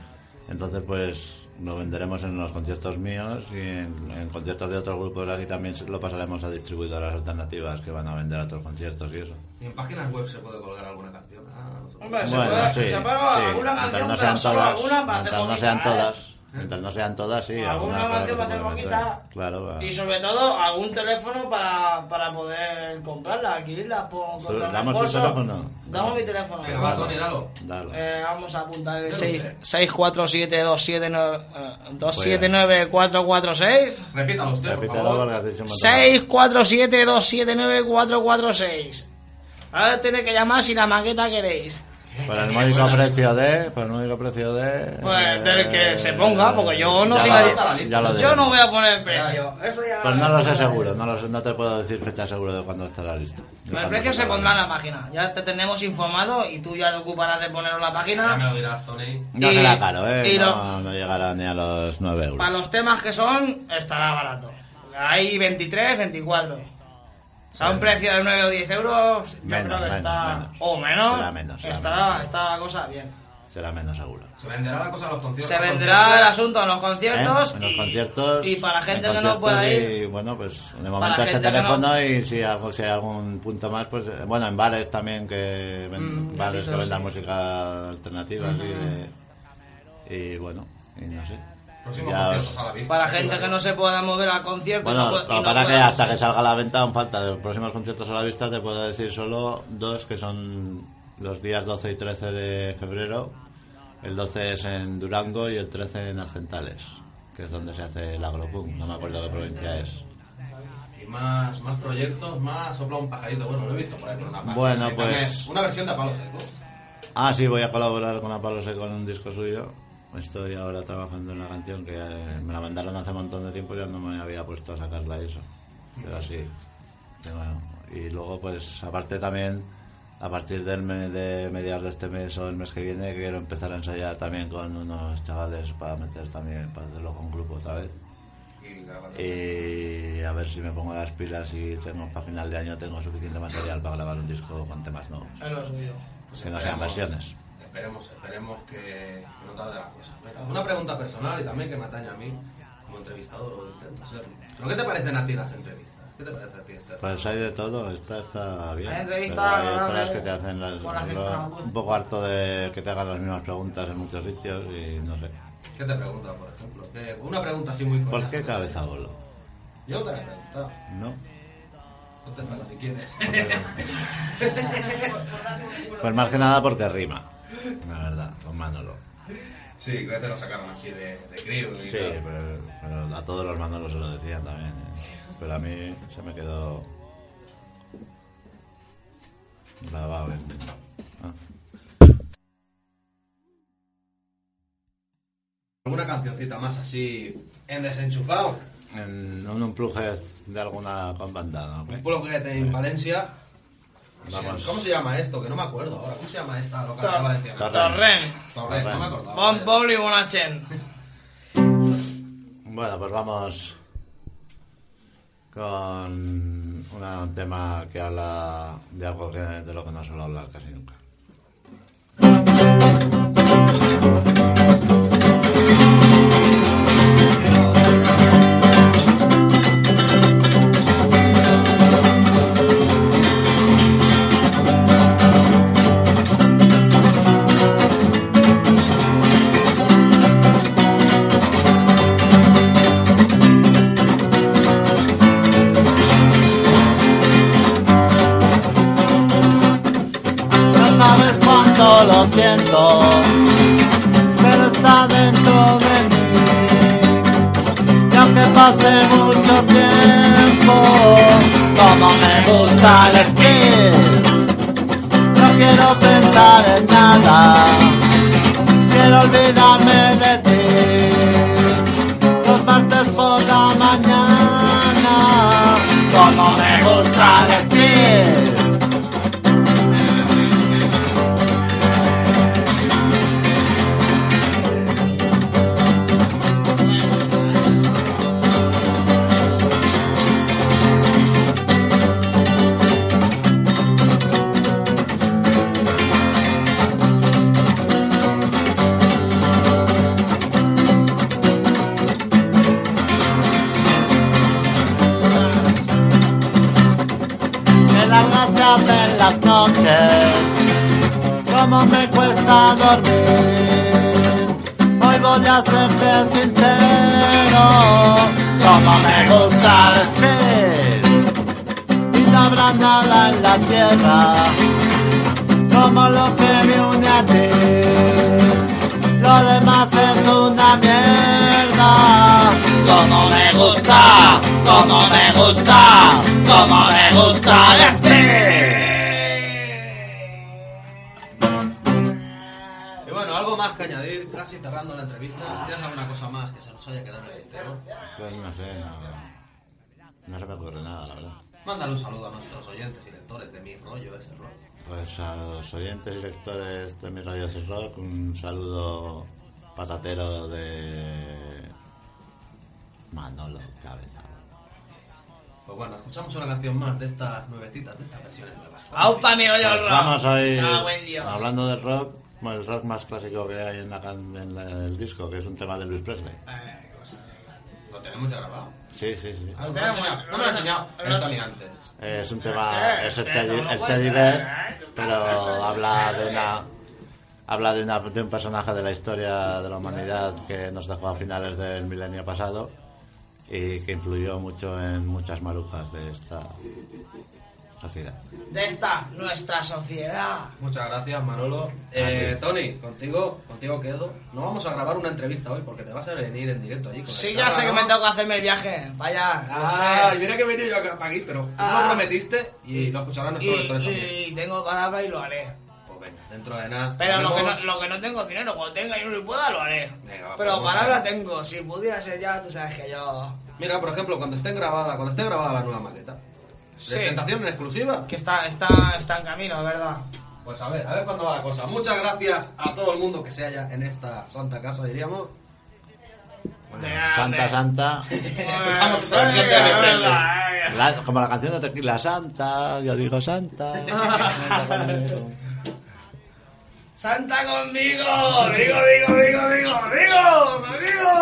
Entonces, pues lo venderemos en los conciertos míos y en, en conciertos de otros grupos y también lo pasaremos a distribuidoras alternativas que van a vender a otros conciertos y eso. ¿Y en páginas web se puede colgar alguna canción? Ah, no sé. Hombre, se Bueno, puede, sí, se sí. puede alguna Mientras canción, no sean todas, alguna no sean ¿eh? todas, mientras no sean todas, sí. Alguna alguna canción para hacer poquita. meter. Claro, Y sobre todo algún teléfono para, para poder comprarla, adquirirla. Por, ¿damos tu reembolso. teléfono? Damos mi teléfono. Venga, va, Tony, dalo. dale. Eh, vamos a apuntar el Dale usted. 647-279-446. Repítalo usted, por Repítelo favor. porque has dicho un montón. 647-279-446. Ahora tenéis que llamar si la maqueta queréis. Por el módico precio de. Por el módico precio de. Pues del que se ponga, porque yo no lo- la está la lista. Yo diré. no voy a poner el precio. Eso ya. Pues no lo sé seguro, no, lo sé, no te puedo decir fecha seguro de cuándo estará listo. El precio se pondrá en la página. Ya te tenemos informado y tú ya te ocuparás de ponerlo en la Ya me página. lo dirás, Tony. No y- será caro, ¿eh? y no, lo- no llegará ni a los 9 euros. Para los temas que son, estará barato. Hay 23, 24. Sea, un precio de 9 o 10 euros, yo Menos, creo que menos, está. menos. O menos. Será menos, será está, está la cosa bien. Será menos seguro. Se venderá la cosa a los conciertos. Se venderá el asunto en los conciertos. ¿Eh? En los y, conciertos. Y para gente en que no pueda ir. Y bueno, pues de momento Para este teléfono y si, algo, si hay algún punto más, pues eh, bueno, en bares también que ven- Mm, bares que vendan sí. música alternativa así de- y bueno, y no sé. Próximos Ya conciertos os- a la vista. Para Sí, gente que no se pueda mover al concierto. y Bueno, no no para que hasta que salga a la venta aún falta. De los próximos conciertos a la vista te puedo decir solo dos que son los días 12 y 13 de febrero. El 12 es en Durango y el 13 en Arcentales, que es donde se hace el Agropunk. No me acuerdo qué provincia es. más, más proyectos, más sopla un pajarito. Bueno, lo he visto por ahí por una página. Bueno, pues- Una versión de Palo Seco. Ah, sí, voy a colaborar con Apalo Seco en un disco suyo. Estoy ahora trabajando en la canción que eh, me la mandaron hace un montón de tiempo y ya no me había puesto a sacarla y eso. Pero así. Y, bueno, y luego, pues, aparte también, a partir del me- de mediados de este mes o el mes que viene, quiero empezar a ensayar también con unos chavales para meter también, para hacerlo con grupo otra vez. Y a ver si me pongo las pilas y tengo para final de año tengo suficiente material para grabar un disco con temas nuevos. Lo. Pues que no sean versiones. Esperemos, esperemos que no tarde la cosa. Una pregunta personal y también que me atañe a mí como entrevistador o intento serlo. ¿Pero qué te parecen a ti las entrevistas? ¿Qué te parece a ti este? Pues hay de todo, esta está bien. Hay entrevistas pero hay agradables, otras que te hacen las, lo- un poco harto de que te hagan las mismas preguntas en muchos sitios y no sé. ¿Qué te preguntan, por ejemplo? ¿Qué- Una pregunta así muy ¿Por qué cabeza bolo? Yo te la he preguntado. ¿No? Contéstala si quieres. Pues más que nada porque rima, la verdad, con Manolo. sí, que te lo sacaron así de, de crío y Sí, tal. pero, pero a todos los Manolos se lo decían también. ¿eh? Pero a mí se me quedó grabado en... ah. ¿Alguna cancioncita más así en desenchufado? En un unplugged de alguna con banda, ¿no? Un plugget en Valencia. Vamos. ¿Cómo se llama esto? Que no me acuerdo ahora. ¿Cómo se llama esta localidad valenciana? Torrent. Torrent. No me acordaba. Bon Paul y Bonachen. Bueno, pues vamos con un tema que habla de algo que, de lo que no suelo hablar casi nunca. Es una mierda, como me gusta, como me gusta, como me gusta el Y bueno, algo más que añadir, casi cerrando la entrevista. ¿Tienes alguna cosa más que se nos haya quedado en el tintero? Pues no sé, no, no se me ocurre nada, la verdad. Mándale un saludo a nuestros oyentes y lectores de mi rollo ese rollo. Pues a los oyentes y lectores de mi radio Sin rock, un saludo patatero de Manolo Cabeza. Pues bueno, escuchamos una canción más de estas nuevecitas, de estas versiones nuevas. Aupa mi rollo Pues rock. vamos hoy, Ah, hablando del rock, bueno, el rock más clásico que hay en, la can- en la- en el disco, que es un tema de Luis Presley. Eh, cosa. Lo tenemos ya grabado. Sí, sí, sí. Ah, no me lo ha enseñado, no me lo enseñado el Tony antes. Es un tema, es el Teddy, el Teddy Bear, pero habla de una habla de, una- de un personaje de la historia de la humanidad que nos dejó a finales del milenio pasado y que influyó mucho en muchas marujas de esta Sociedad. de esta nuestra sociedad. Muchas gracias, Manolo. Eh, Tony, contigo, contigo quedo. No vamos a grabar una entrevista hoy porque te vas a venir en directo allí. con Sí, ya sé que me tengo que hacerme el viaje. Vaya, Ah, y mira que he venido yo acá para aquí, pero tú Ah. lo prometiste y lo escucharán nuestros Y, lectores también. y tengo palabra y lo haré. Pues dentro de nada. Pero lo que, no, lo que no tengo es dinero, cuando tenga y no lo pueda, lo haré. Venga, va, Pero pues, palabra tengo. Si pudiera ser ya, tú sabes que yo. Mira, por ejemplo, cuando esté grabada, cuando esté grabada la nueva maqueta. Sí. Presentación en exclusiva. Que está, está, está en camino, ¿verdad? Pues a ver, a ver cuándo va la cosa. Muchas gracias a todo el mundo que se haya en esta santa casa, diríamos. De Santa. Santa. Escuchamos esa versión de La- como la canción de Tequila Santa, yo digo Santa. Santa conmigo, digo, digo, digo, digo, digo, digo.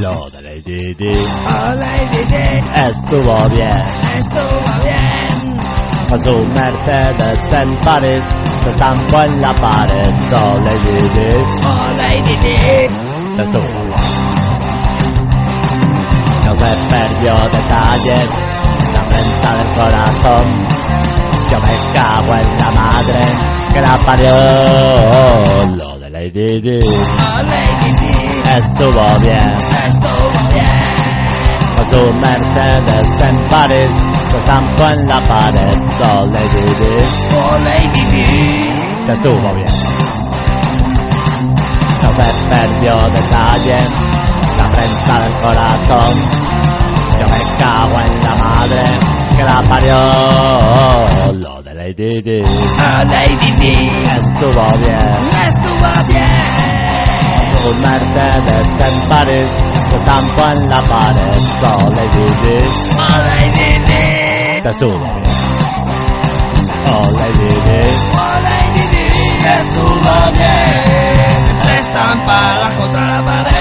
Lo de Lady Di estuvo bien. Estuvo bien. Con su Mercedes en París se estampó en la pared. So Lady Di Oh, Lady Di. estuvo bien. No se perdió detalles, la renta del corazón. Yo me cago en la madre que la parió. Lo de Lady Oh, Di. estuvo bien. Estuvo bien. Con su Mercedes en París se estampó en la pared. So Lady Di Oh, Lady Di. estuvo bien. No se perdió detalle, la prensa del corazón. Yo me cago en la madre que la parió. Lo de Lady Di. Oh, Lady Di. Estuvo bien. Estuvo bien. Un Mercedes en París se tampó en la pared. Oh, Lady Di. Oh, Lady Di. Te estuvo bien. Oh, Lady Di. Oh, Lady Di. Estuvo bien. Tres tampadas contra la pared.